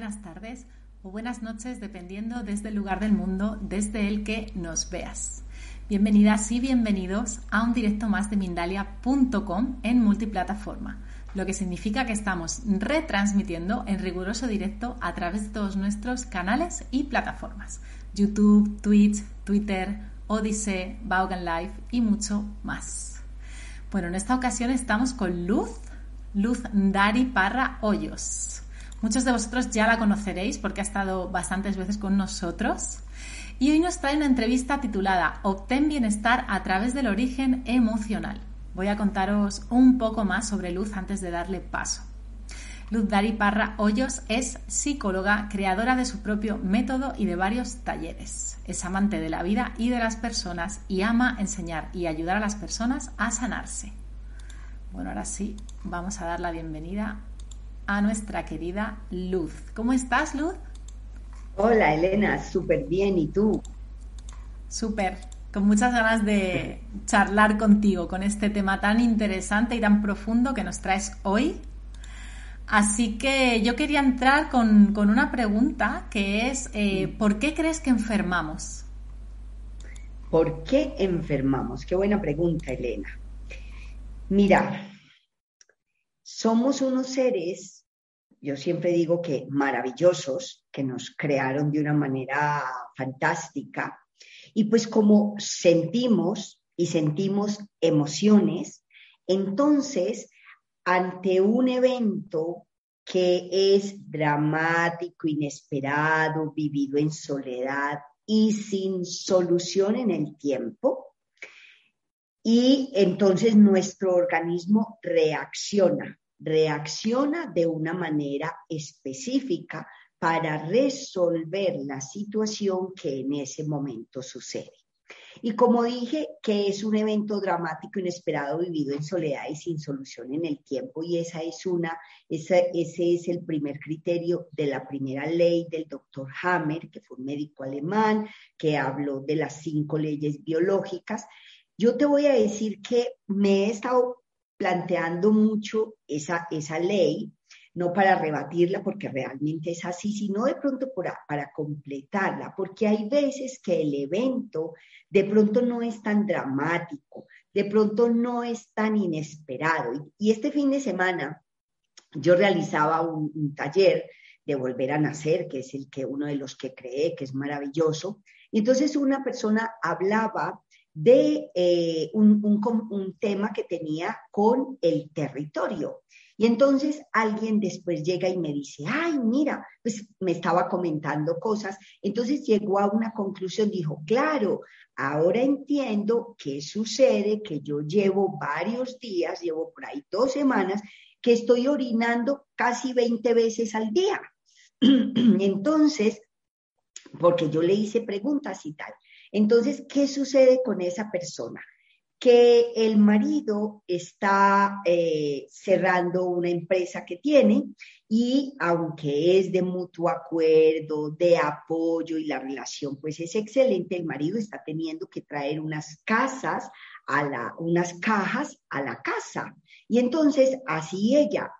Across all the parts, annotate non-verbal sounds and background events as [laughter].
buenas tardes o buenas noches, dependiendo desde el lugar del mundo desde el que nos veas. Bienvenidas y bienvenidos a un directo más de Mindalia.com en multiplataforma, lo que significa que estamos retransmitiendo en riguroso directo a través de todos nuestros canales y plataformas: YouTube, Twitch, Twitter, Odyssey, Vaughan Live y mucho más. Bueno, en esta ocasión estamos con Luz, Luz Dari Parra Hoyos. Muchos de vosotros ya la conoceréis porque ha estado bastantes veces con nosotros. Y hoy nos trae una entrevista titulada Obtén bienestar a través del origen emocional. Voy a contaros un poco más sobre Luz antes de darle paso. Luz Dari Parra Hoyos es psicóloga, creadora de su propio método y de varios talleres. Es amante de la vida y de las personas y ama enseñar y ayudar a las personas a sanarse. Bueno, ahora sí, vamos a dar la bienvenida a nuestra querida Luz. ¿Cómo estás, Luz? Hola, Elena, súper bien. ¿Y tú? Súper, con muchas ganas de charlar contigo con este tema tan interesante y tan profundo que nos traes hoy. Así que yo quería entrar con, una pregunta que es, eh, ¿por qué crees que enfermamos? ¿Por qué enfermamos? Qué buena pregunta, Elena. Mira, somos unos seres, yo siempre digo que maravillosos, que nos crearon de una manera fantástica. Y pues como sentimos y sentimos emociones, entonces ante un evento que es dramático, inesperado, vivido en soledad y sin solución en el tiempo, y entonces nuestro organismo reacciona, reacciona de una manera específica para resolver la situación que en ese momento sucede. Y como dije, que es un evento dramático, inesperado, vivido en soledad y sin solución en el tiempo, y esa es una, ese es el primer criterio de la primera ley del doctor Hammer, que fue un médico alemán, que habló de las cinco leyes biológicas, yo te voy a decir que me he estado planteando mucho esa, esa ley, no para rebatirla porque realmente es así, sino de pronto para, para completarla, porque hay veces que el evento de pronto no es tan dramático, de pronto no es tan inesperado. Y, este fin de semana yo realizaba un, un taller de volver a nacer, que es el que uno de los que cree que es maravilloso. Y entonces una persona hablaba de eh, un, un, tema que tenía con el territorio. Y entonces alguien después llega y me dice, ay, mira, pues me estaba comentando cosas. Entonces llegó a una conclusión, dijo, claro, ahora entiendo qué sucede, que yo llevo varios días, llevo por ahí dos semanas, que estoy orinando casi 20 veces al día. [clears throat] entonces, porque yo le hice preguntas y tal. Entonces, ¿qué sucede con esa persona? Que el marido está eh, cerrando una empresa que tiene y aunque es de mutuo acuerdo, de apoyo y la relación pues es excelente, el marido está teniendo que traer unas casas a la, unas cajas a la casa. Y entonces, así ella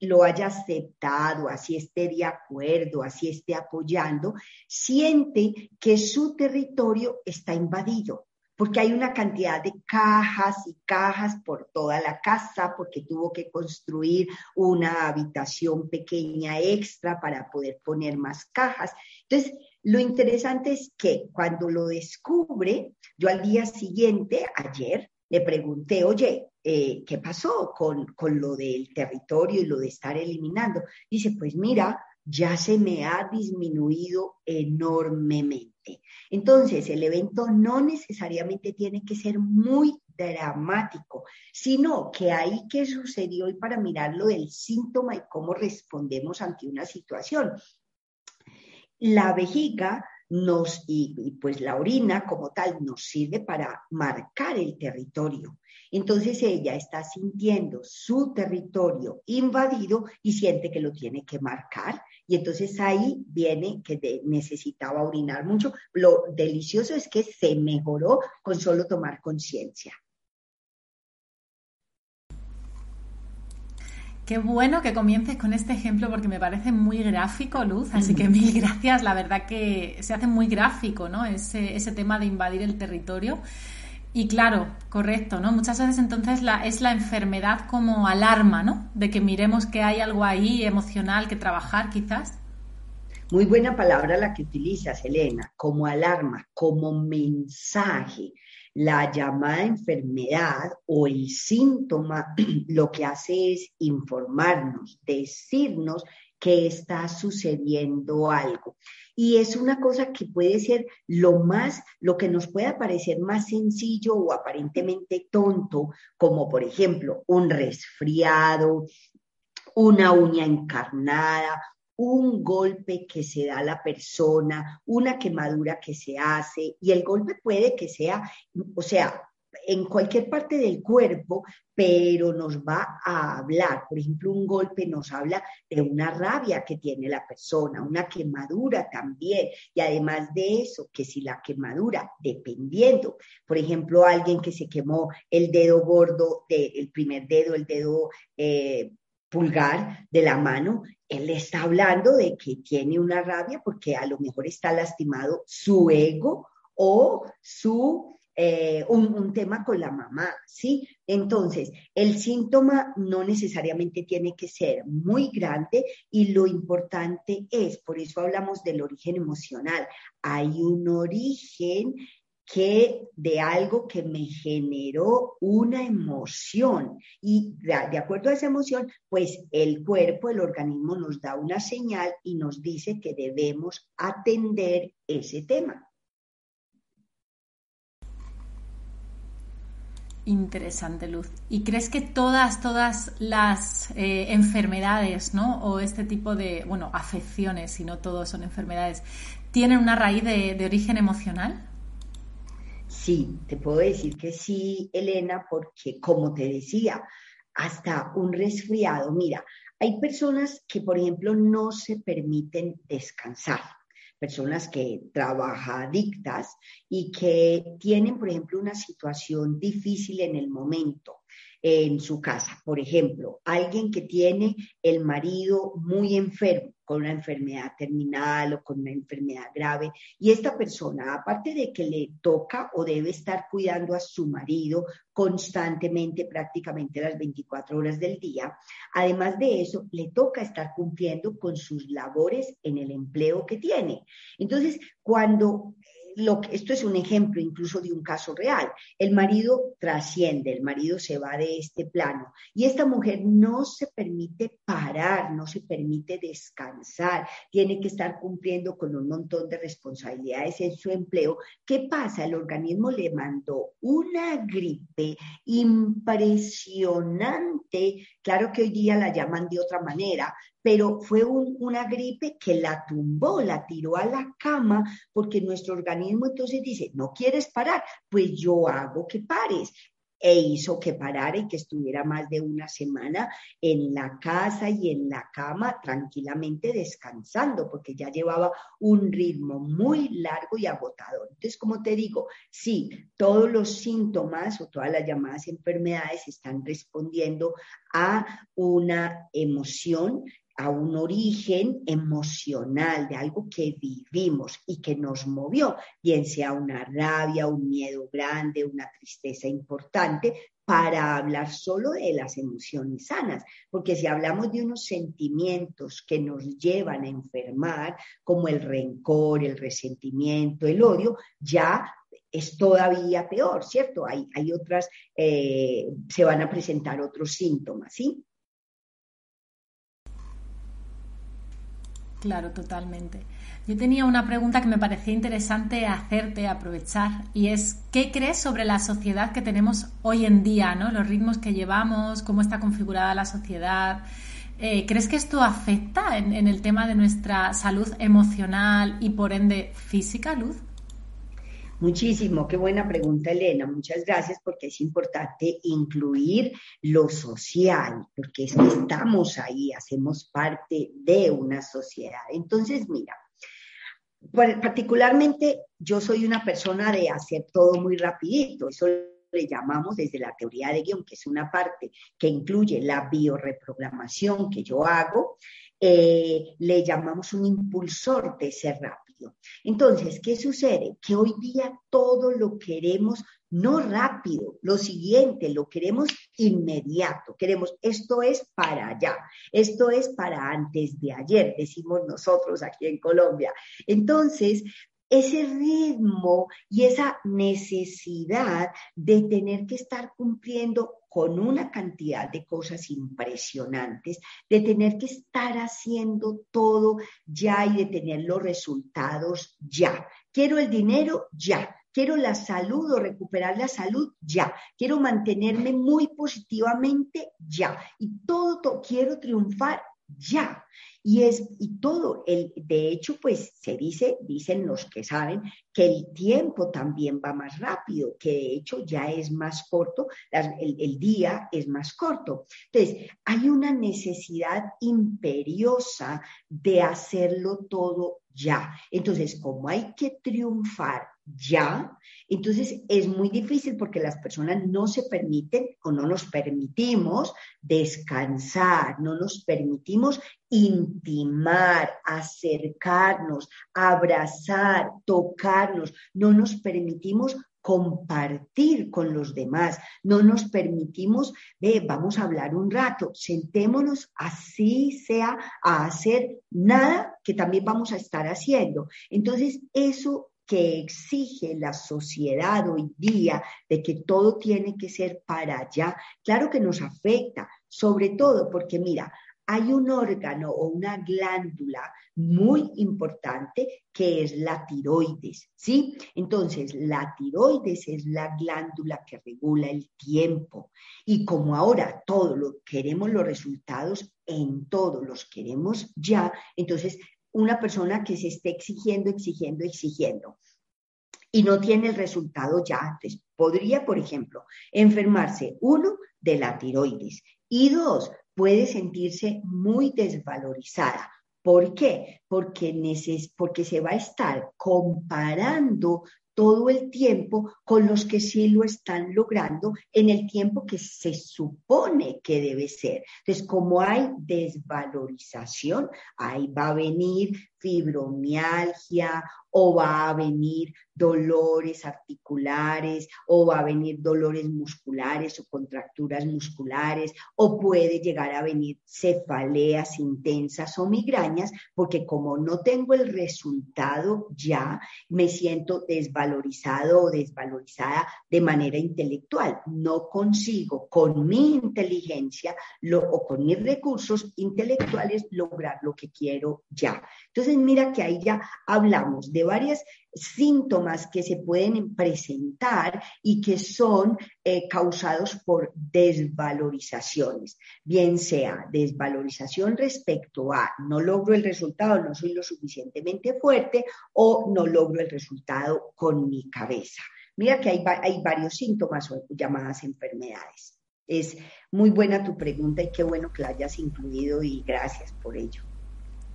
lo haya aceptado, así esté de acuerdo, así esté apoyando, siente que su territorio está invadido, porque hay una cantidad de cajas y cajas por toda la casa, porque tuvo que construir una habitación pequeña extra para poder poner más cajas. Entonces, lo interesante es que cuando lo descubre, yo al día siguiente, ayer, le pregunté, oye, eh, ¿qué pasó con, con lo del territorio y lo de estar eliminando? Dice, pues mira, ya se me ha disminuido enormemente. Entonces, el evento no necesariamente tiene que ser muy dramático, sino que ahí qué sucedió y para mirarlo del síntoma y cómo respondemos ante una situación. La vejiga nos, y, pues la orina como tal nos sirve para marcar el territorio. Entonces ella está sintiendo su territorio invadido y siente que lo tiene que marcar. Y entonces ahí viene que necesitaba orinar mucho. Lo delicioso es que se mejoró con solo tomar conciencia. Qué bueno que comiences con este ejemplo porque me parece muy gráfico, Luz, así que mil gracias. La verdad que se hace muy gráfico, ¿no? Ese, ese tema de invadir el territorio. Y claro, correcto, ¿no? Muchas veces entonces la, es la enfermedad como alarma, ¿no? De que miremos que hay algo ahí emocional que trabajar quizás. Muy buena palabra la que utilizas, Elena, como alarma, como mensaje. La llamada enfermedad o el síntoma [clears throat] lo que hace es informarnos, decirnos que está sucediendo algo. Y es una cosa que puede ser lo más, lo que nos pueda parecer más sencillo o aparentemente tonto, como por ejemplo un resfriado, una uña encarnada, un golpe que se da a la persona, una quemadura que se hace, y el golpe puede que sea, o sea, en cualquier parte del cuerpo, pero nos va a hablar. Por ejemplo, un golpe nos habla de una rabia que tiene la persona, una quemadura también. Y además de eso, que si la quemadura, dependiendo, por ejemplo, alguien que se quemó el dedo gordo, el primer dedo, el dedo eh, pulgar de la mano, él está hablando de que tiene una rabia porque a lo mejor está lastimado su ego o su eh, un, un, tema con la mamá, ¿sí? Entonces, el síntoma no necesariamente tiene que ser muy grande y lo importante es, por eso hablamos del origen emocional, hay un origen que de algo que me generó una emoción. Y de, acuerdo a esa emoción, pues el cuerpo, el organismo nos da una señal y nos dice que debemos atender ese tema. Interesante, Luz. ¿Y crees que todas, todas las eh, enfermedades, ¿no? O este tipo de, bueno, afecciones, si no todos son enfermedades, tienen una raíz de origen emocional? Sí, te puedo decir que sí, Elena, porque como te decía, hasta un resfriado, mira, hay personas que, por ejemplo, no se permiten descansar, personas que trabajan adictas y que tienen, por ejemplo, una situación difícil en el momento en su casa. Por ejemplo, alguien que tiene el marido muy enfermo, con una enfermedad terminal o con una enfermedad grave, y esta persona, aparte de que le toca o debe estar cuidando a su marido constantemente, prácticamente las 24 horas del día, además de eso, le toca estar cumpliendo con sus labores en el empleo que tiene. Entonces, cuando esto es un ejemplo incluso de un caso real. El marido trasciende, el marido se va de este plano y esta mujer no se permite parar, no se permite descansar, tiene que estar cumpliendo con un montón de responsabilidades en su empleo. ¿Qué pasa? El organismo le mandó una gripe impresionante, claro que hoy día la llaman de otra manera, pero fue una gripe que la tumbó, la tiró a la cama, porque nuestro organismo entonces dice, no quieres parar, pues yo hago que pares e hizo que parara y que estuviera más de una semana en la casa y en la cama tranquilamente descansando, porque ya llevaba un ritmo muy largo y agotador. Entonces, como te digo, sí, todos los síntomas o todas las llamadas enfermedades están respondiendo a una emoción a un origen emocional de algo que vivimos y que nos movió, bien sea una rabia, un miedo grande, una tristeza importante, para hablar solo de las emociones sanas, porque si hablamos de unos sentimientos que nos llevan a enfermar, como el rencor, el resentimiento, el odio, ya es todavía peor, ¿cierto? Hay, otras, eh, se van a presentar otros síntomas, ¿sí? Claro, totalmente. Yo tenía una pregunta que me parecía interesante hacerte, aprovechar, y es, ¿qué crees sobre la sociedad que tenemos hoy en día, ¿no? los ritmos que llevamos, cómo está configurada la sociedad? Eh, ¿Crees que esto afecta en, en el tema de nuestra salud emocional y por ende física, Luz? Muchísimo, qué buena pregunta, Elena. Muchas gracias porque es importante incluir lo social, porque estamos ahí, hacemos parte de una sociedad. Entonces, mira, particularmente yo soy una persona de hacer todo muy rapidito, eso le llamamos desde la teoría de guion, que es una parte que incluye la bioreprogramación que yo hago, eh, le llamamos un impulsor de ese rápido. Entonces, ¿qué sucede? Que hoy día todo lo queremos no rápido, lo siguiente, lo queremos inmediato, queremos, esto es para allá, esto es para antes de ayer, decimos nosotros aquí en Colombia. Entonces, ese ritmo y esa necesidad de tener que estar cumpliendo con una cantidad de cosas impresionantes, de tener que estar haciendo todo ya y de tener los resultados ya. Quiero el dinero ya. Quiero la salud o recuperar la salud ya. Quiero mantenerme muy positivamente ya. Y todo quiero triunfar ya. Y es, y todo, el, de hecho, pues se dice, dicen los que saben, que el tiempo también va más rápido, que de hecho ya es más corto, el, el día es más corto. Entonces, hay una necesidad imperiosa de hacerlo todo ya. Entonces, como hay que triunfar ya, entonces es muy difícil porque las personas no se permiten o no nos permitimos descansar, no nos permitimos intimar, acercarnos, abrazar, tocarnos, no nos permitimos compartir con los demás, no nos permitimos, ve, vamos a hablar un rato, sentémonos así sea a hacer nada que también vamos a estar haciendo. Entonces, eso que exige la sociedad hoy día de que todo tiene que ser para allá, claro que nos afecta, sobre todo porque mira, hay un órgano o una glándula muy importante que es la tiroides, ¿sí? Entonces, la tiroides es la glándula que regula el tiempo. Y como ahora todo lo queremos los resultados en todo los queremos ya, entonces una persona que se esté exigiendo, exigiendo, exigiendo y no tiene el resultado ya antes. Podría, por ejemplo, enfermarse, uno, de la tiroides y dos, puede sentirse muy desvalorizada. ¿Por qué? Porque, porque se va a estar comparando todo el tiempo con los que sí lo están logrando en el tiempo que se supone que debe ser. Entonces, como hay desvalorización, ahí va a venir fibromialgia o va a venir dolores articulares o va a venir dolores musculares o contracturas musculares o puede llegar a venir cefaleas intensas o migrañas porque como no tengo el resultado ya, me siento desvalorizado o desvalorizada de manera intelectual. No consigo con mi inteligencia o con mis recursos intelectuales lograr lo que quiero ya. Entonces, mira que ahí ya hablamos de varios síntomas que se pueden presentar y que son eh, causados por desvalorizaciones, bien sea desvalorización respecto a no logro el resultado, no soy lo suficientemente fuerte o no logro el resultado con mi cabeza. Mira que hay, hay varios síntomas o llamadas enfermedades. Es muy buena tu pregunta y qué bueno que la hayas incluido y gracias por ello.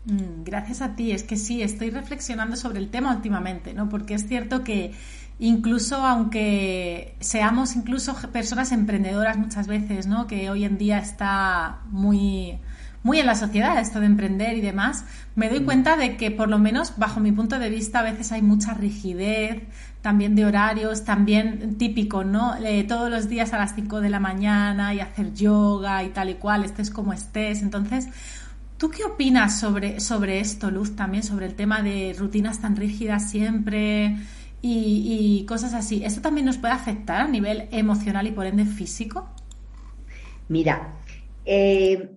Mm, gracias a ti. Es que sí, estoy reflexionando sobre el tema últimamente, ¿no? Porque es cierto que incluso aunque seamos incluso personas emprendedoras muchas veces, ¿no? Que hoy en día está muy muy en la sociedad esto de emprender y demás, me doy mm. cuenta de que por lo menos bajo mi punto de vista a veces hay mucha rigidez, también de horarios, también típico, ¿no? Eh, todos los días a las 5 de la mañana y hacer yoga y tal y cual, estés como estés. Entonces, ¿Tú qué opinas sobre, sobre esto, Luz, también sobre el tema de rutinas tan rígidas siempre y, cosas así? ¿Esto también nos puede afectar a nivel emocional y por ende físico? Mira, eh,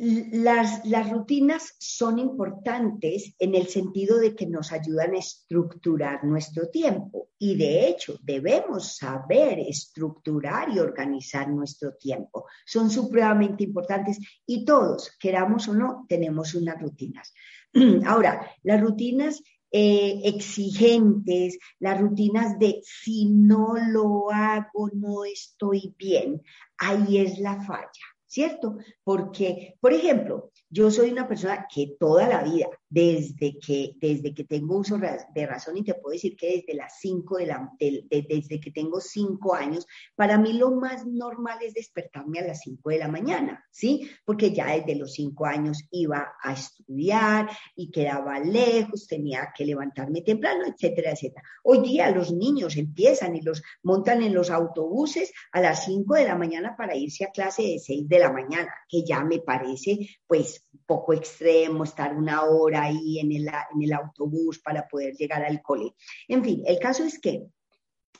las, rutinas son importantes en el sentido de que nos ayudan a estructurar nuestro tiempo y de hecho debemos saber estructurar y organizar nuestro tiempo. Son supremamente importantes y todos, queramos o no, tenemos unas rutinas. [clears throat] Ahora, las rutinas eh, exigentes, las rutinas de si no lo hago no estoy bien, ahí es la falla ¿cierto? Porque, por ejemplo, yo soy una persona que toda la vida, desde que, desde que tengo uso de razón, y te puedo decir que desde las cinco de la, desde que tengo cinco años, para mí lo más normal es despertarme a las cinco de la mañana, ¿sí? Porque ya desde los cinco años iba a estudiar y quedaba lejos, tenía que levantarme temprano, etcétera, etcétera. Hoy día los niños empiezan y los montan en los autobuses a las cinco de la mañana para irse a clase de seis de la mañana, que ya me parece pues poco extremo estar una hora ahí en el, en el autobús para poder llegar al cole. En fin, el caso es que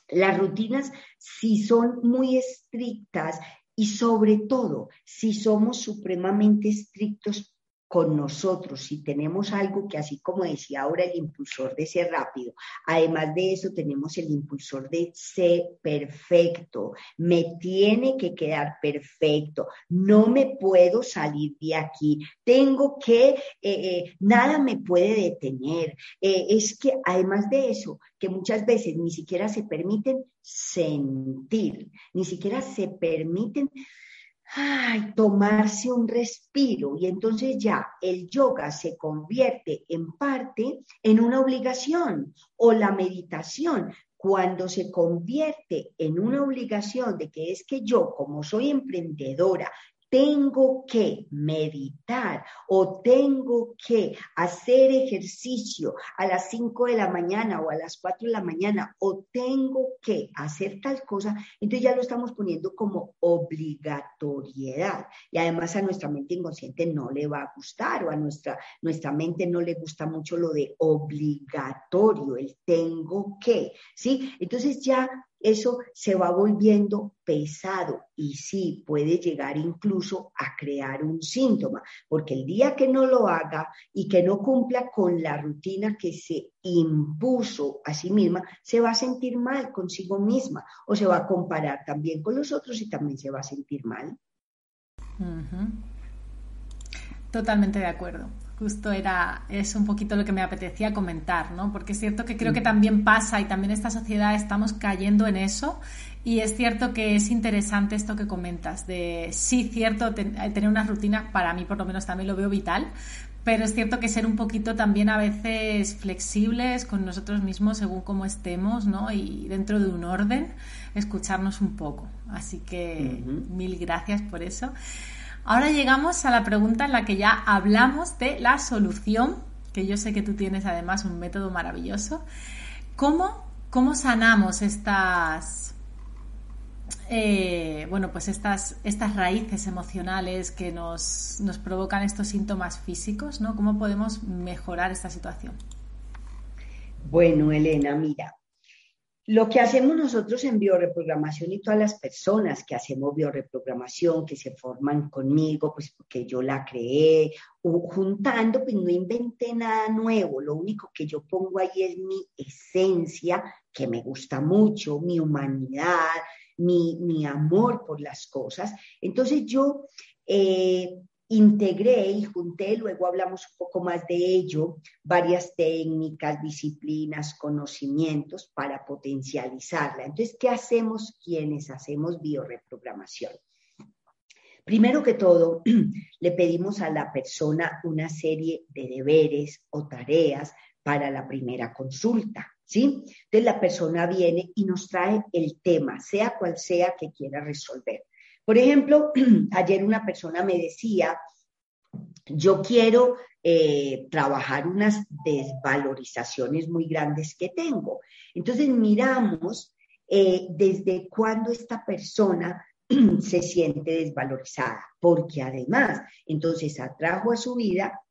las rutinas, si son muy estrictas y sobre todo si somos supremamente estrictos con nosotros, si tenemos algo que así como decía ahora el impulsor de ser rápido, además de eso tenemos el impulsor de ser perfecto, me tiene que quedar perfecto, no me puedo salir de aquí, tengo que, eh, eh, nada me puede detener. Eh, es que además de eso, que muchas veces ni siquiera se permiten sentir, ni siquiera se permiten ay, tomarse un respiro. Y entonces ya el yoga se convierte en parte en una obligación o la meditación. Cuando se convierte en una obligación de que es que yo como soy emprendedora tengo que meditar o tengo que hacer ejercicio a las 5 de la mañana o a las 4 de la mañana o tengo que hacer tal cosa, entonces ya lo estamos poniendo como obligatoriedad. Y además a nuestra mente inconsciente no le va a gustar o a nuestra, nuestra mente no le gusta mucho lo de obligatorio, el tengo que, ¿sí? Entonces ya eso se va volviendo pesado y sí puede llegar incluso a crear un síntoma, porque el día que no lo haga y que no cumpla con la rutina que se impuso a sí misma, se va a sentir mal consigo misma o se va a comparar también con los otros y también se va a sentir mal. Totalmente de acuerdo justo era es un poquito lo que me apetecía comentar, ¿no? Porque es cierto que creo que también pasa y también esta sociedad estamos cayendo en eso y es cierto que es interesante esto que comentas de sí cierto tener una rutina para mí por lo menos también lo veo vital, pero es cierto que ser un poquito también a veces flexibles con nosotros mismos según cómo estemos, ¿no? Y dentro de un orden, escucharnos un poco. Así que mil gracias por eso. Ahora llegamos a la pregunta en la que ya hablamos de la solución, que yo sé que tú tienes además un método maravilloso. ¿Cómo, cómo sanamos estas, eh, bueno, pues estas, estas raíces emocionales que nos, nos provocan estos síntomas físicos, ¿no? ¿Cómo podemos mejorar esta situación? Bueno, Elena, mira, lo que hacemos nosotros en bioreprogramación y todas las personas que hacemos bioreprogramación, que se forman conmigo, pues porque yo la creé, juntando, pues no inventé nada nuevo, lo único que yo pongo ahí es mi esencia, que me gusta mucho, mi humanidad, mi, mi amor por las cosas. Entonces yo eh, integré y junté, luego hablamos un poco más de ello, varias técnicas, disciplinas, conocimientos para potencializarla. Entonces, ¿qué hacemos quienes hacemos bioreprogramación? Primero que todo, [clears throat] le pedimos a la persona una serie de deberes o tareas para la primera consulta, ¿sí? Entonces la persona viene y nos trae el tema, sea cual sea que quiera resolver. Por ejemplo, [clears throat] ayer una persona me decía, yo quiero eh, trabajar unas desvalorizaciones muy grandes que tengo. Entonces miramos eh, desde cuándo esta persona [clears throat] se siente desvalorizada, porque además entonces atrajo a su vida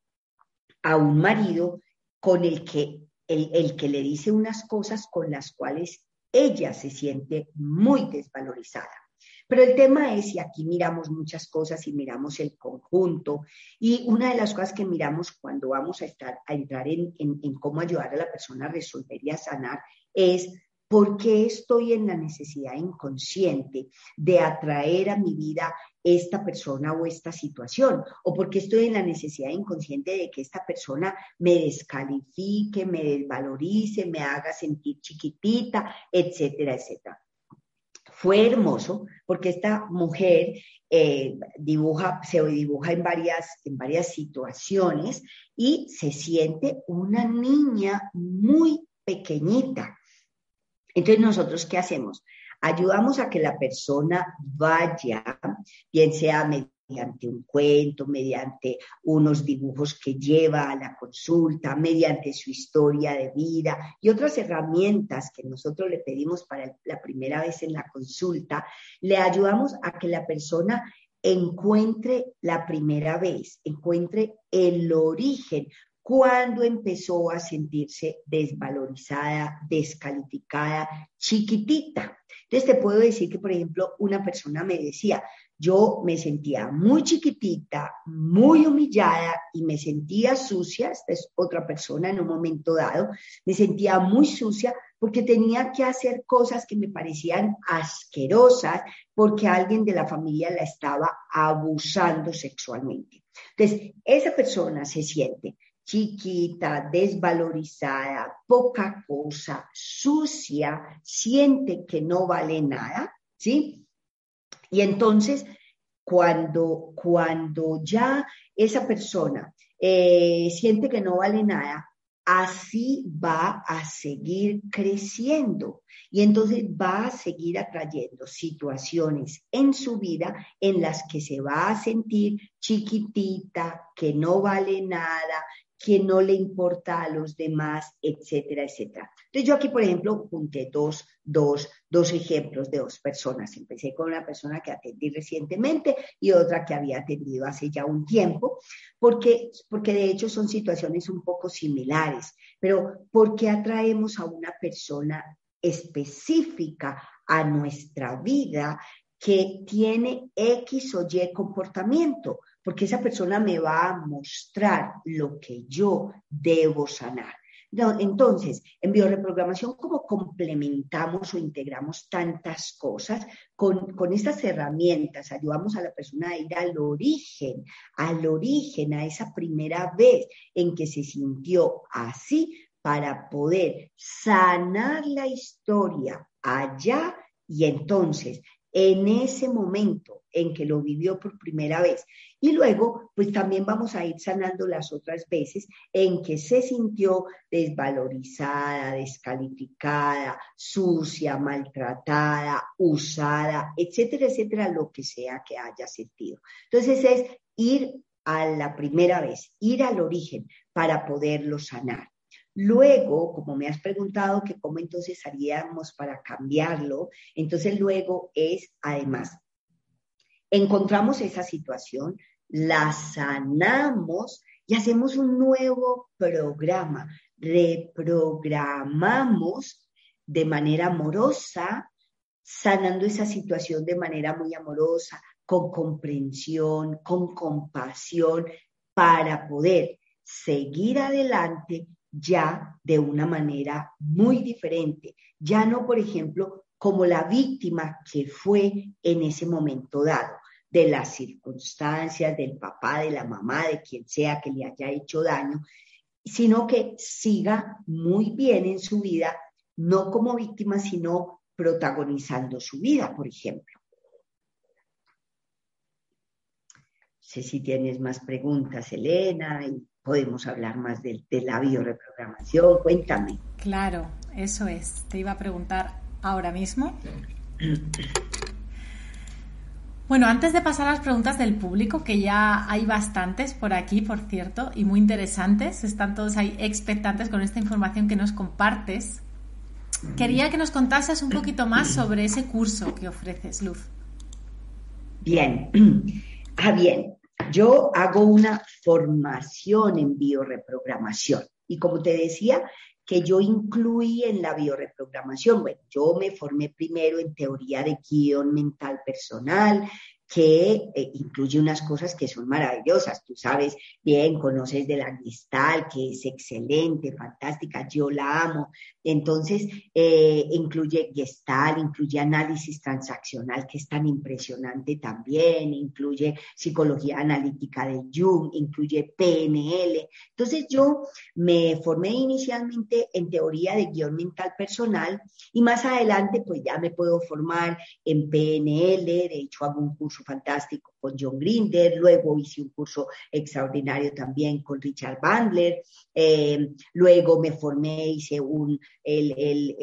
a un marido con el que, el que le dice unas cosas con las cuales ella se siente muy desvalorizada. Pero el tema es, y aquí miramos muchas cosas y miramos el conjunto, y una de las cosas que miramos cuando vamos a, estar, a entrar en, en cómo ayudar a la persona a resolver y a sanar es ¿Por qué estoy en la necesidad inconsciente de atraer a mi vida esta persona o esta situación? ¿O por qué estoy en la necesidad inconsciente de que esta persona me descalifique, me desvalorice, me haga sentir chiquitita, etcétera, etcétera? Fue hermoso porque esta mujer eh, dibuja, se dibuja en varias, en varias situaciones y se siente una niña muy pequeñita. Entonces, ¿nosotros qué hacemos? Ayudamos a que la persona vaya, bien sea mediante un cuento, mediante unos dibujos que lleva a la consulta, mediante su historia de vida y otras herramientas que nosotros le pedimos para la primera vez en la consulta, le ayudamos a que la persona encuentre la primera vez, encuentre el origen, cuando empezó a sentirse desvalorizada, descalificada, chiquitita. Entonces te puedo decir que, por ejemplo, una persona me decía, yo me sentía muy chiquitita, muy humillada y me sentía sucia, esta es otra persona en un momento dado, me sentía muy sucia porque tenía que hacer cosas que me parecían asquerosas porque alguien de la familia la estaba abusando sexualmente. Entonces, esa persona se siente chiquita, desvalorizada, poca cosa, sucia, siente que no vale nada, ¿sí? Y entonces, cuando, cuando ya esa persona eh, siente que no vale nada, así va a seguir creciendo. Y entonces va a seguir atrayendo situaciones en su vida en las que se va a sentir chiquitita, que no vale nada, que no le importa a los demás, etcétera, etcétera. Entonces yo aquí, por ejemplo, junté dos, dos, dos ejemplos de dos personas. Empecé con una persona que atendí recientemente y otra que había atendido hace ya un tiempo, porque, porque de hecho son situaciones un poco similares. Pero ¿por qué atraemos a una persona específica a nuestra vida que tiene X o Y comportamiento? porque esa persona me va a mostrar lo que yo debo sanar. entonces, en bioreprogramación, ¿cómo complementamos o integramos tantas cosas? Con, con estas herramientas ayudamos a la persona a ir al origen, al origen, a esa primera vez en que se sintió así para poder sanar la historia allá y entonces en ese momento en que lo vivió por primera vez. Y luego, pues también vamos a ir sanando las otras veces en que se sintió desvalorizada, descalificada, sucia, maltratada, usada, etcétera, etcétera, lo que sea que haya sentido. Entonces es ir a la primera vez, ir al origen para poderlo sanar. Luego, como me has preguntado que cómo entonces haríamos para cambiarlo, entonces luego es, además, encontramos esa situación, la sanamos y hacemos un nuevo programa, reprogramamos de manera amorosa, sanando esa situación de manera muy amorosa, con comprensión, con compasión, para poder seguir adelante ya de una manera muy diferente, ya no, por ejemplo, como la víctima que fue en ese momento dado, de las circunstancias, del papá, de la mamá, de quien sea que le haya hecho daño, sino que siga muy bien en su vida, no como víctima, sino protagonizando su vida, por ejemplo. No sé si tienes más preguntas, Elena, podemos hablar más de, de la bioreprogramación. Cuéntame. Claro, eso es. Te iba a preguntar ahora mismo. Bueno, antes de pasar a las preguntas del público, que ya hay bastantes por aquí, por cierto, y muy interesantes, están todos ahí expectantes con esta información que nos compartes, quería que nos contases un poquito más sobre ese curso que ofreces, Luz. Bien, [clears throat] ah, bien, yo hago una formación en bioreprogramación y como te decía, que yo incluí en la bioreprogramación. Bueno, yo me formé primero en teoría de guion mental personal, que eh, incluye unas cosas que son maravillosas. Tú sabes bien, conoces de la Gestal, que es excelente, fantástica, yo la amo. Entonces, eh, incluye Gestal, incluye análisis transaccional, que es tan impresionante también, incluye psicología analítica de Jung, incluye PNL. Entonces, yo me formé inicialmente en teoría de guion mental personal y más adelante, pues ya me puedo formar en PNL, de hecho hago un curso fantástico con John Grinder, luego hice un curso extraordinario también con Richard Bandler, eh, luego me formé, hice un, el, el,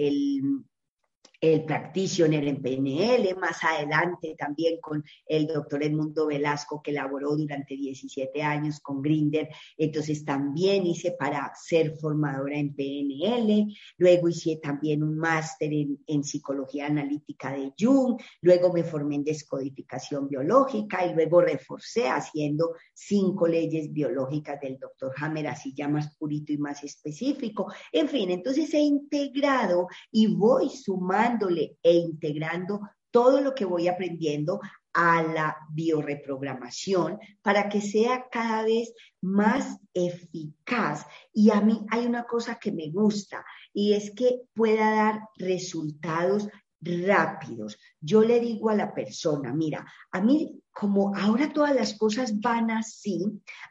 el practitioner en PNL, más adelante también con el doctor Edmundo Velasco, que elaboró durante 17 años con Grinder. Entonces también hice para ser formadora en PNL, luego hice también un máster en, en, psicología analítica de Jung, luego me formé en descodificación biológica y luego reforcé haciendo cinco leyes biológicas del doctor Hammer, así ya más purito y más específico. En fin, entonces he integrado y voy sumando e integrando todo lo que voy aprendiendo a la bioreprogramación para que sea cada vez más eficaz. Y a mí hay una cosa que me gusta y es que pueda dar resultados rápidos. Yo le digo a la persona, mira, a mí como ahora todas las cosas van así,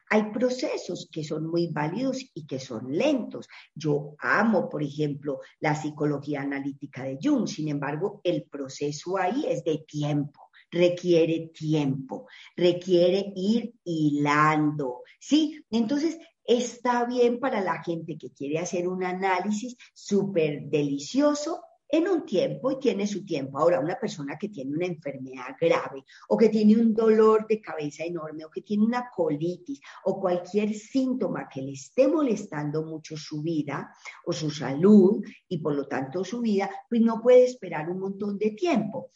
hay procesos que son muy válidos y que son lentos. Yo amo, por ejemplo, la psicología analítica de Jung, sin embargo, el proceso ahí es de tiempo requiere tiempo, requiere ir hilando, ¿sí? Entonces, está bien para la gente que quiere hacer un análisis súper delicioso en un tiempo y tiene su tiempo. Ahora, una persona que tiene una enfermedad grave o que tiene un dolor de cabeza enorme o que tiene una colitis o cualquier síntoma que le esté molestando mucho su vida o su salud y por lo tanto su vida, pues no puede esperar un montón de tiempo.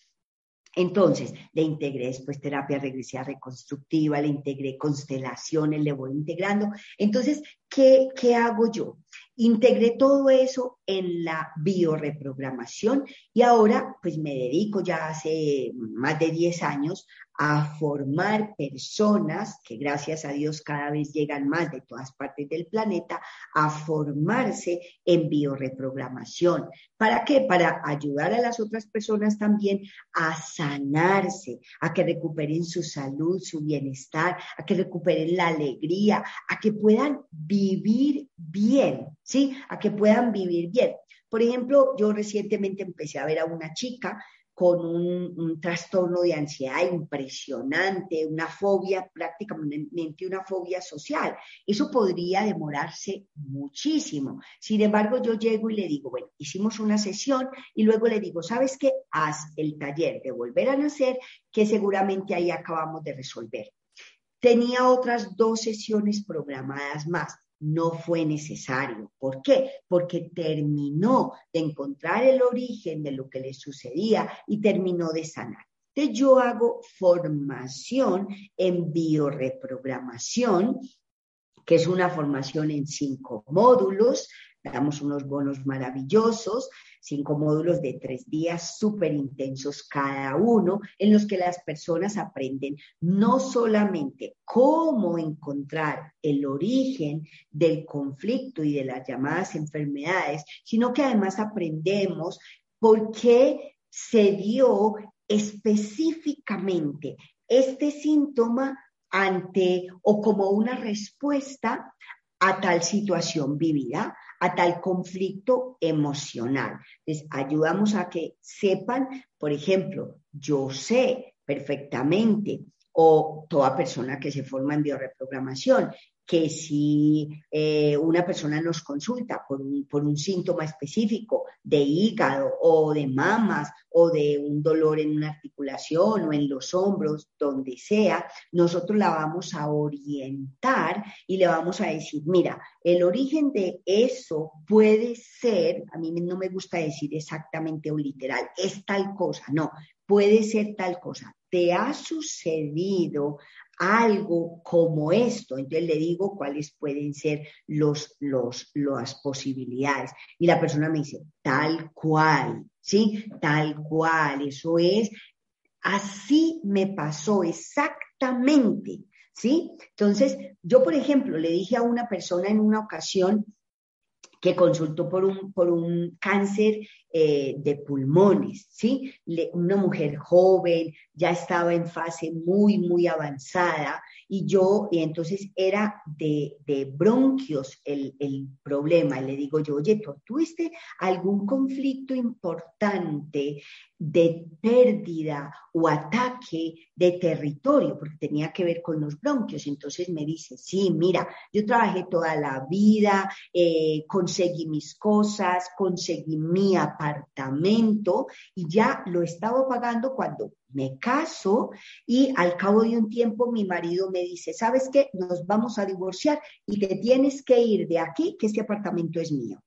Entonces, le integré después terapia regresiva reconstructiva, le integré constelaciones, le voy integrando. Entonces, ¿qué, qué hago yo? Integré todo eso en la bioreprogramación y ahora pues me dedico ya hace más de 10 años a formar personas, que gracias a Dios cada vez llegan más de todas partes del planeta, a formarse en bioreprogramación. ¿Para qué? Para ayudar a las otras personas también a sanarse, a que recuperen su salud, su bienestar, a que recuperen la alegría, a que puedan vivir bien, ¿sí? A que puedan vivir bien. Por ejemplo, yo recientemente empecé a ver a una chica con un, trastorno de ansiedad impresionante, una fobia, prácticamente una fobia social. Eso podría demorarse muchísimo. Sin embargo, yo llego y le digo, bueno, hicimos una sesión y luego le digo, ¿sabes qué? Haz el taller de volver a nacer, que seguramente ahí acabamos de resolver. Tenía otras dos sesiones programadas más no fue necesario. ¿Por qué? Porque terminó de encontrar el origen de lo que le sucedía y terminó de sanar. Entonces yo hago formación en bioreprogramación, que es una formación en cinco módulos, damos unos bonos maravillosos, cinco módulos de tres días súper intensos cada uno, en los que las personas aprenden no solamente cómo encontrar el origen del conflicto y de las llamadas enfermedades, sino que además aprendemos por qué se dio específicamente este síntoma ante o como una respuesta a tal situación vivida a tal conflicto emocional. Les ayudamos a que sepan, por ejemplo, yo sé perfectamente o toda persona que se forma en bioreprogramación, que si eh, una persona nos consulta por un, por un, síntoma específico de hígado o de mamas o de un dolor en una articulación o en los hombros, donde sea, nosotros la vamos a orientar y le vamos a decir, mira, el origen de eso puede ser, a mí no me gusta decir exactamente o literal, es tal cosa, no, puede ser tal cosa. ¿Te ha sucedido algo como esto. Entonces le digo cuáles pueden ser los, los, las posibilidades. Y la persona me dice, tal cual, ¿sí? Tal cual, eso es Así me pasó exactamente, ¿sí? Entonces, yo, por ejemplo, le dije a una persona en una ocasión que consultó por un, por un cáncer eh, de pulmones, ¿sí? una mujer joven, ya estaba en fase muy, muy avanzada y yo, y entonces era de, bronquios el, problema. Y le digo yo, oye, ¿tú tuviste algún conflicto importante de pérdida o ataque de territorio? Porque tenía que ver con los bronquios. Entonces me dice, sí, mira, yo trabajé toda la vida, eh, conseguí mis cosas, conseguí mi apartamento y ya lo estaba pagando cuando me caso y al cabo de un tiempo mi marido me dice, ¿sabes qué? Nos vamos a divorciar y te tienes que ir de aquí, que este apartamento es mío.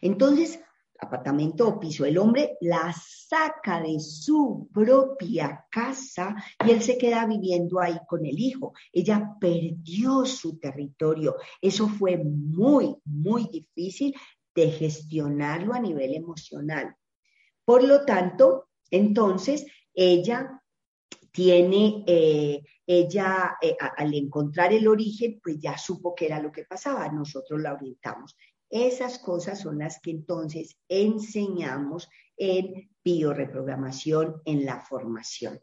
Entonces, apartamento o piso, el hombre la saca de su propia casa y él se queda viviendo ahí con el hijo. Ella perdió su territorio. Eso fue muy, muy difícil de gestionarlo a nivel emocional. Por lo tanto, entonces, ella tiene, eh, ella eh, al encontrar el origen, pues ya supo que era lo que pasaba, nosotros la orientamos. Esas cosas son las que entonces enseñamos en bioreprogramación, en la formación.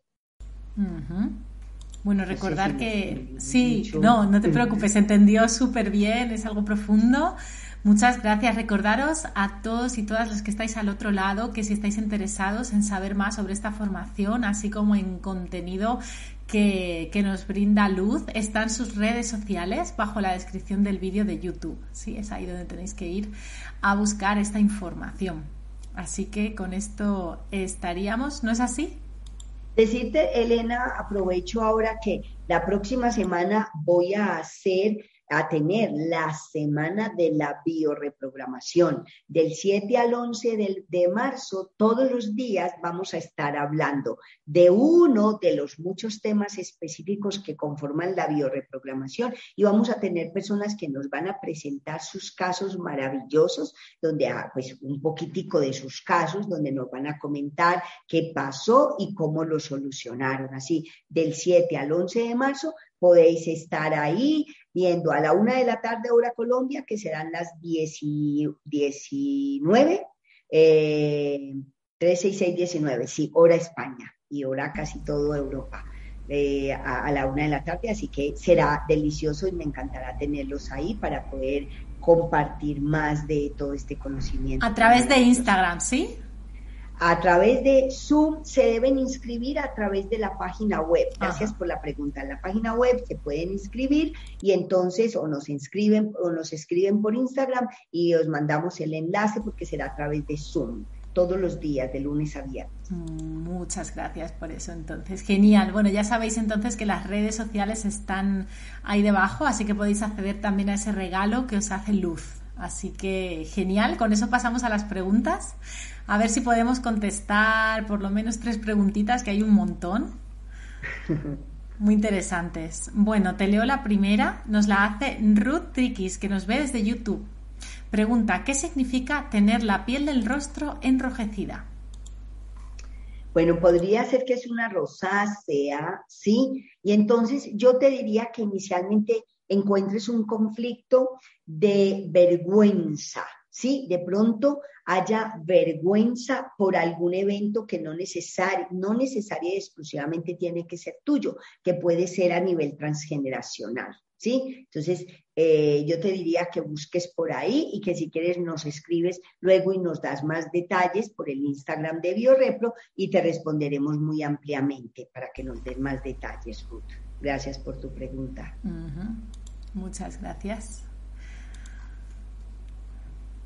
Bueno, recordar que sí, no, no te preocupes, se entendió súper bien, es algo profundo. Muchas gracias. Recordaros a todos y todas los que estáis al otro lado que si estáis interesados en saber más sobre esta formación, así como en contenido que, nos brinda luz, están sus redes sociales bajo la descripción del vídeo de YouTube. Sí, es ahí donde tenéis que ir a buscar esta información. Así que con esto estaríamos, ¿no es así? Decirte, Elena, aprovecho ahora que la próxima semana voy a hacer a tener la semana de la bioreprogramación. Del 7 al 11 de, marzo, todos los días vamos a estar hablando de uno de los muchos temas específicos que conforman la bioreprogramación y vamos a tener personas que nos van a presentar sus casos maravillosos, donde ah, pues un poquitico de sus casos, donde nos van a comentar qué pasó y cómo lo solucionaron. Así, del 7 al 11 de marzo podéis estar ahí viendo a la una de la tarde hora Colombia, que serán las 10 y 19, eh, 13 y 6, 19, sí, hora España y hora casi todo Europa. Eh, a, a, la una de la tarde, así que será delicioso y me encantará tenerlos ahí para poder compartir más de todo este conocimiento. A través de Instagram, ¿sí? A través de Zoom se deben inscribir a través de la página web. Gracias por la pregunta. En la página web se pueden inscribir y entonces o nos inscriben o nos escriben por Instagram y os mandamos el enlace porque será a través de Zoom todos los días, de lunes a viernes. Muchas gracias por eso, entonces. Genial. Bueno, ya sabéis entonces que las redes sociales están ahí debajo, así que podéis acceder también a ese regalo que os hace luz. Así que genial, con eso pasamos a las preguntas. A ver si podemos contestar por lo menos tres preguntitas, que hay un montón. [laughs] Muy interesantes. Bueno, te leo la primera. Nos la hace Ruth Trikis, que nos ve desde YouTube. Pregunta, ¿qué significa tener la piel del rostro enrojecida? Bueno, podría ser que es una rosácea, ¿sí? Y entonces yo te diría que inicialmente encuentres un conflicto de vergüenza, ¿sí? De pronto haya vergüenza por algún evento que no, necesario, no necesariamente y exclusivamente tiene que ser tuyo, que puede ser a nivel transgeneracional, ¿sí? Entonces, eh, yo te diría que busques por ahí y que si quieres nos escribes luego y nos das más detalles por el Instagram de BioRepro y te responderemos muy ampliamente para que nos den más detalles, Ruth. Gracias por tu pregunta. Muchas gracias.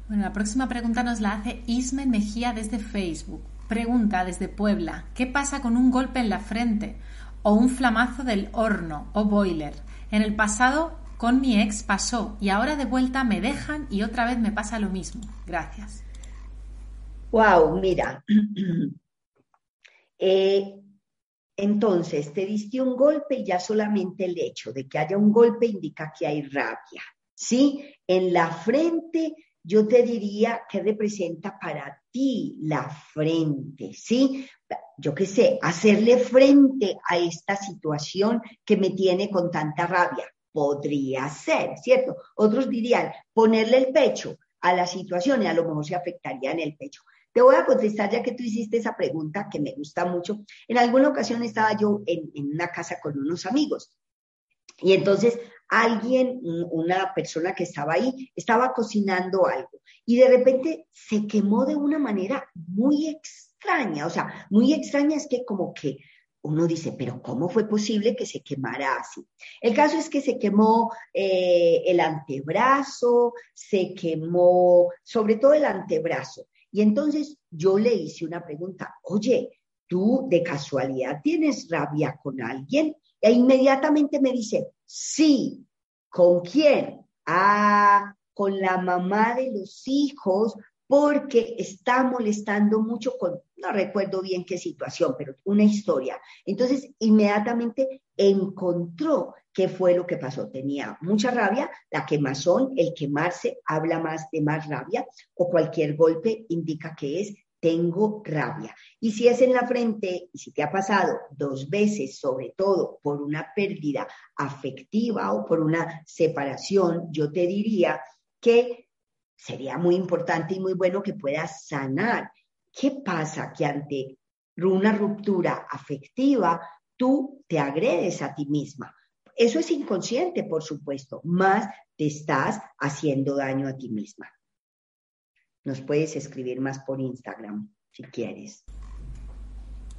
Bueno, la próxima pregunta nos la hace Ismen Mejía desde Facebook. Pregunta desde Puebla, ¿qué pasa con un golpe en la frente o un flamazo del horno o boiler? En el pasado con mi ex pasó y ahora de vuelta me dejan y otra vez me pasa lo mismo. Gracias. Wow, mira. [clears throat] Eh, entonces, te diste un golpe y ya solamente el hecho de que haya un golpe indica que hay rabia. ¿Sí? En la frente yo te diría que representa para ti la frente, ¿sí? Yo qué sé, hacerle frente a esta situación que me tiene con tanta rabia. Podría ser, ¿cierto? Otros dirían ponerle el pecho a la situación y a lo mejor se afectaría en el pecho. Te voy a contestar ya que tú hiciste esa pregunta que me gusta mucho. En alguna ocasión estaba yo en, en una casa con unos amigos y entonces alguien, una persona que estaba ahí, estaba cocinando algo y de repente se quemó de una manera muy extraña. O sea, muy extraña es que como que uno dice, pero ¿cómo fue posible que se quemara así? El caso es que se quemó eh, el antebrazo, se quemó sobre todo el antebrazo. Y entonces yo le hice una pregunta, oye, ¿tú de casualidad tienes rabia con alguien? E inmediatamente me dice, sí, ¿con quién? Ah, con la mamá de los hijos, porque está molestando mucho con, no recuerdo bien qué situación, pero una historia. Entonces, inmediatamente encontró qué fue lo que pasó. Tenía mucha rabia, la quemazón, el quemarse habla más de más rabia, o cualquier golpe indica que es tengo rabia. Y si es en la frente, y si te ha pasado dos veces, sobre todo por una pérdida afectiva o por una separación, yo te diría que sería muy importante y muy bueno que puedas sanar. ¿Qué pasa? Que ante una ruptura afectiva, tú te agredes a ti misma. Eso es inconsciente, por supuesto, más te estás haciendo daño a ti misma. Nos puedes escribir más por Instagram si quieres.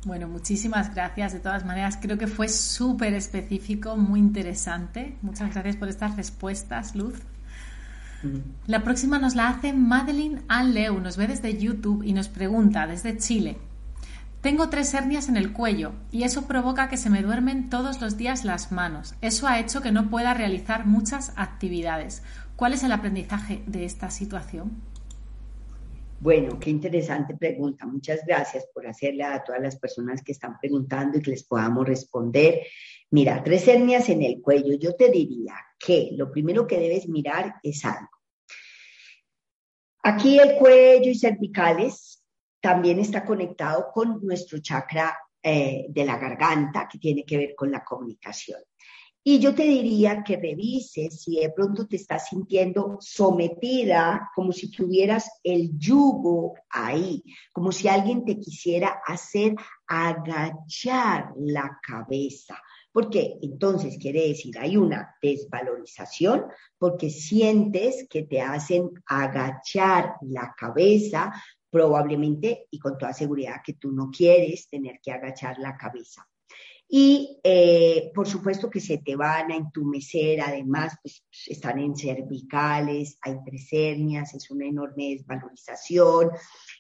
Bueno, muchísimas gracias. De todas maneras, creo que fue súper específico, muy interesante. Muchas gracias por estas respuestas, Luz. La próxima nos la hace Madeline Anleu, nos ve desde YouTube y nos pregunta desde Chile. Tengo tres hernias en el cuello y eso provoca que se me duermen todos los días las manos. Eso ha hecho que no pueda realizar muchas actividades. ¿Cuál es el aprendizaje de esta situación? Bueno, qué interesante pregunta. Muchas gracias por hacerla a todas las personas que están preguntando y que les podamos responder. Mira, tres hernias en el cuello. Yo te diría que lo primero que debes mirar es algo. Aquí el cuello y cervicales también está conectado con nuestro chakra eh, de la garganta, que tiene que ver con la comunicación. Y yo te diría que revises si de pronto te estás sintiendo sometida, como si tuvieras el yugo ahí, como si alguien te quisiera hacer agachar la cabeza. Porque entonces quiere decir, hay una desvalorización porque sientes que te hacen agachar la cabeza, probablemente y con toda seguridad que tú no quieres tener que agachar la cabeza. Y eh, por supuesto que se te van a entumecer, además, pues están en cervicales, hay tres hernias, es una enorme desvalorización.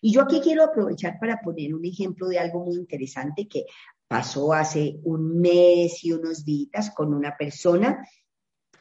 Y yo aquí quiero aprovechar para poner un ejemplo de algo muy interesante que pasó hace un mes y unos días con una persona,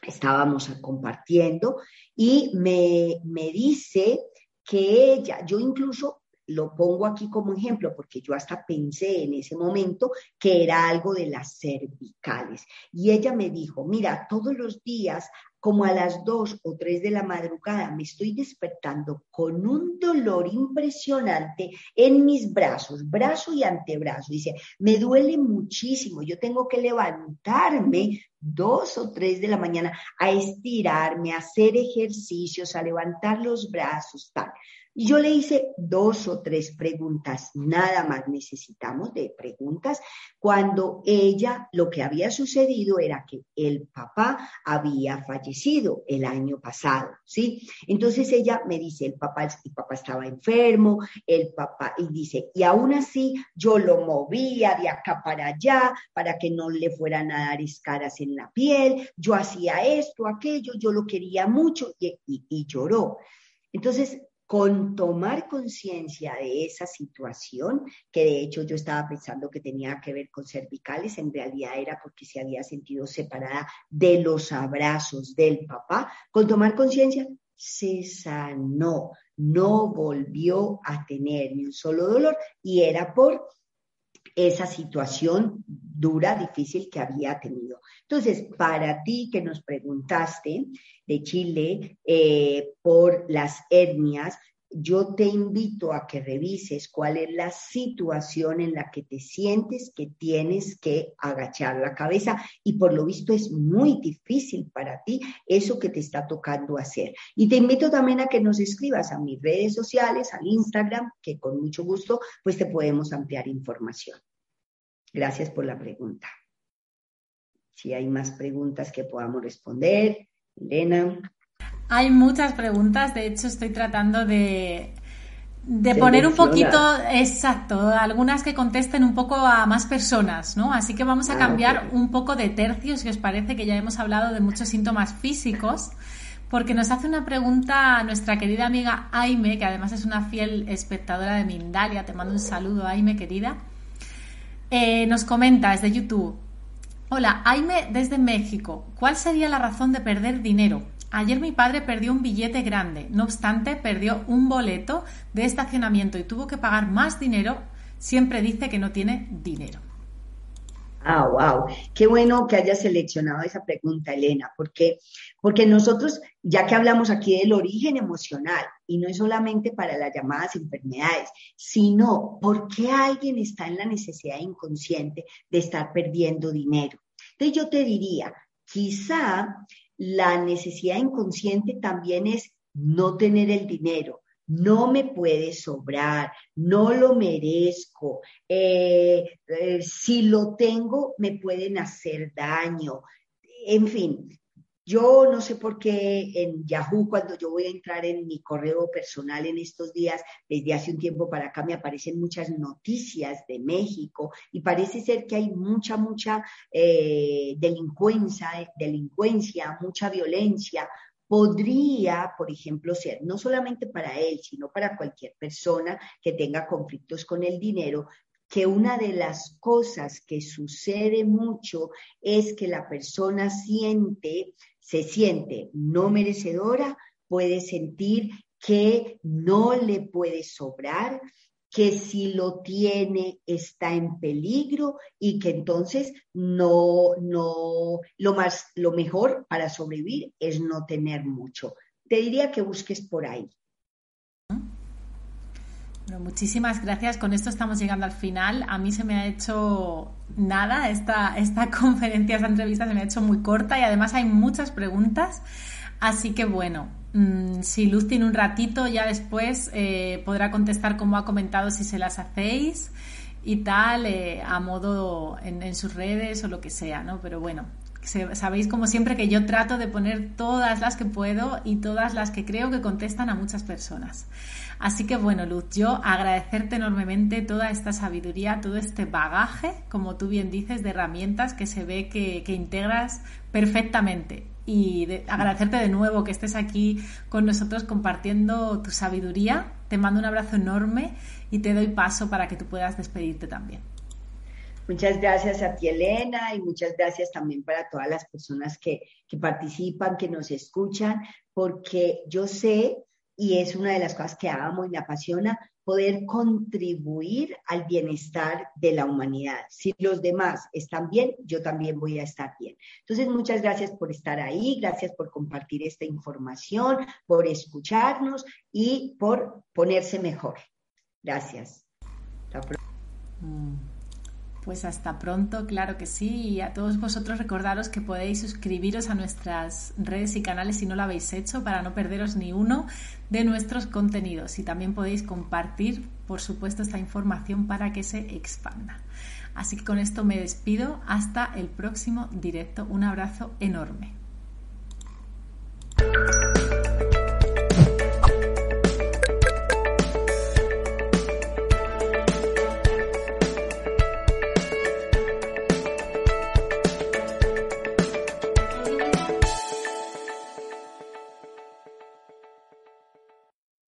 estábamos compartiendo y me, me dice que ella, yo incluso lo pongo aquí como ejemplo porque yo hasta pensé en ese momento que era algo de las cervicales. Y ella me dijo, mira, todos los días, como a las dos o tres de la madrugada, me estoy despertando con un dolor impresionante en mis brazos, brazo y antebrazo. Dice, me duele muchísimo, yo tengo que levantarme dos o tres de la mañana a estirarme, a hacer ejercicios, a levantar los brazos, tal. Y yo le hice dos o tres preguntas, nada más necesitamos de preguntas, cuando ella, lo que había sucedido era que el papá había fallecido el año pasado, ¿sí? Entonces ella me dice, el papá, papá estaba enfermo, el papá, y dice, y aún así yo lo movía de acá para allá para que no le fueran a dar escaras en la piel, yo hacía esto, aquello, yo lo quería mucho y, y lloró. Entonces, con tomar conciencia de esa situación, que de hecho yo estaba pensando que tenía que ver con cervicales, en realidad era porque se había sentido separada de los abrazos del papá, con tomar conciencia se sanó, no volvió a tener ni un solo dolor y era por esa situación dura, difícil que había tenido. Entonces, para ti que nos preguntaste de Chile eh, por las etnias, yo te invito a que revises cuál es la situación en la que te sientes que tienes que agachar la cabeza y por lo visto es muy difícil para ti eso que te está tocando hacer. Y te invito también a que nos escribas a mis redes sociales, al Instagram, que con mucho gusto pues te podemos ampliar información. Gracias por la pregunta. Si hay más preguntas que podamos responder, Elena. Hay muchas preguntas, de hecho estoy tratando de, de poner un poquito, exacto, algunas que contesten un poco a más personas, ¿no? Así que vamos a ah, cambiar un poco de tercio, si os parece que ya hemos hablado de muchos síntomas físicos, porque nos hace una pregunta nuestra querida amiga Aime, que además es una fiel espectadora de Mindalia, te mando un saludo, Aime, querida. Eh, nos comenta desde YouTube. Hola, Aime desde México. ¿Cuál sería la razón de perder dinero? Ayer mi padre perdió un billete grande, no obstante perdió un boleto de estacionamiento y tuvo que pagar más dinero. Siempre dice que no tiene dinero. Ah, wow. Qué bueno que hayas seleccionado esa pregunta, Elena, porque, porque nosotros, ya que hablamos aquí del origen emocional, y no es solamente para las llamadas enfermedades, sino porque alguien está en la necesidad inconsciente de estar perdiendo dinero. Entonces yo te diría, quizá la necesidad inconsciente también es no tener el dinero, no me puede sobrar, no lo merezco, eh, eh, si lo tengo me pueden hacer daño, en fin. Yo no sé por qué en Yahoo, cuando yo voy a entrar en mi correo personal en estos días, desde hace un tiempo para acá me aparecen muchas noticias de México y parece ser que hay mucha, mucha eh, delincuencia, delincuencia, mucha violencia, podría, por ejemplo, ser no solamente para él, sino para cualquier persona que tenga conflictos con el dinero, que una de las cosas que sucede mucho es que la persona siente, se siente no merecedora, puede sentir que no le puede sobrar, que si lo tiene está en peligro y que entonces no, no, lo más, lo mejor para sobrevivir es no tener mucho. Te diría que busques por ahí. Muchísimas gracias. Con esto estamos llegando al final. A mí se me ha hecho nada esta, esta [laughs] conferencia, esta entrevista se me ha hecho muy corta y además hay muchas preguntas. Así que bueno, Mm, si Luz tiene un ratito, ya después eh, podrá contestar como ha comentado si se las hacéis y tal, eh, a modo en, sus redes o lo que sea, ¿no? Pero bueno, sabéis como siempre que yo trato de poner todas las que puedo y todas las que creo que contestan a muchas personas. Así que bueno, Luz, yo agradecerte enormemente toda esta sabiduría, todo este bagaje, como tú bien dices, de herramientas que se ve que, que integras perfectamente y agradecerte de nuevo que estés aquí con nosotros compartiendo tu sabiduría. Te mando un abrazo enorme y te doy paso para que tú puedas despedirte también. Muchas gracias a ti, Elena, y muchas gracias también para todas las personas que, que participan, que nos escuchan, porque yo sé, y es una de las cosas que amo y me apasiona, poder contribuir al bienestar de la humanidad. Si los demás están bien, yo también voy a estar bien. Entonces, muchas gracias por estar ahí, gracias por compartir esta información, por escucharnos y por ponerse mejor. Gracias. Pues hasta pronto, claro que sí. Y a todos vosotros recordaros que podéis suscribiros a nuestras redes y canales si no lo habéis hecho para no perderos ni uno de nuestros contenidos. Y también podéis compartir, por supuesto, esta información para que se expanda. Así que con esto me despido. Hasta el próximo directo. Un abrazo enorme.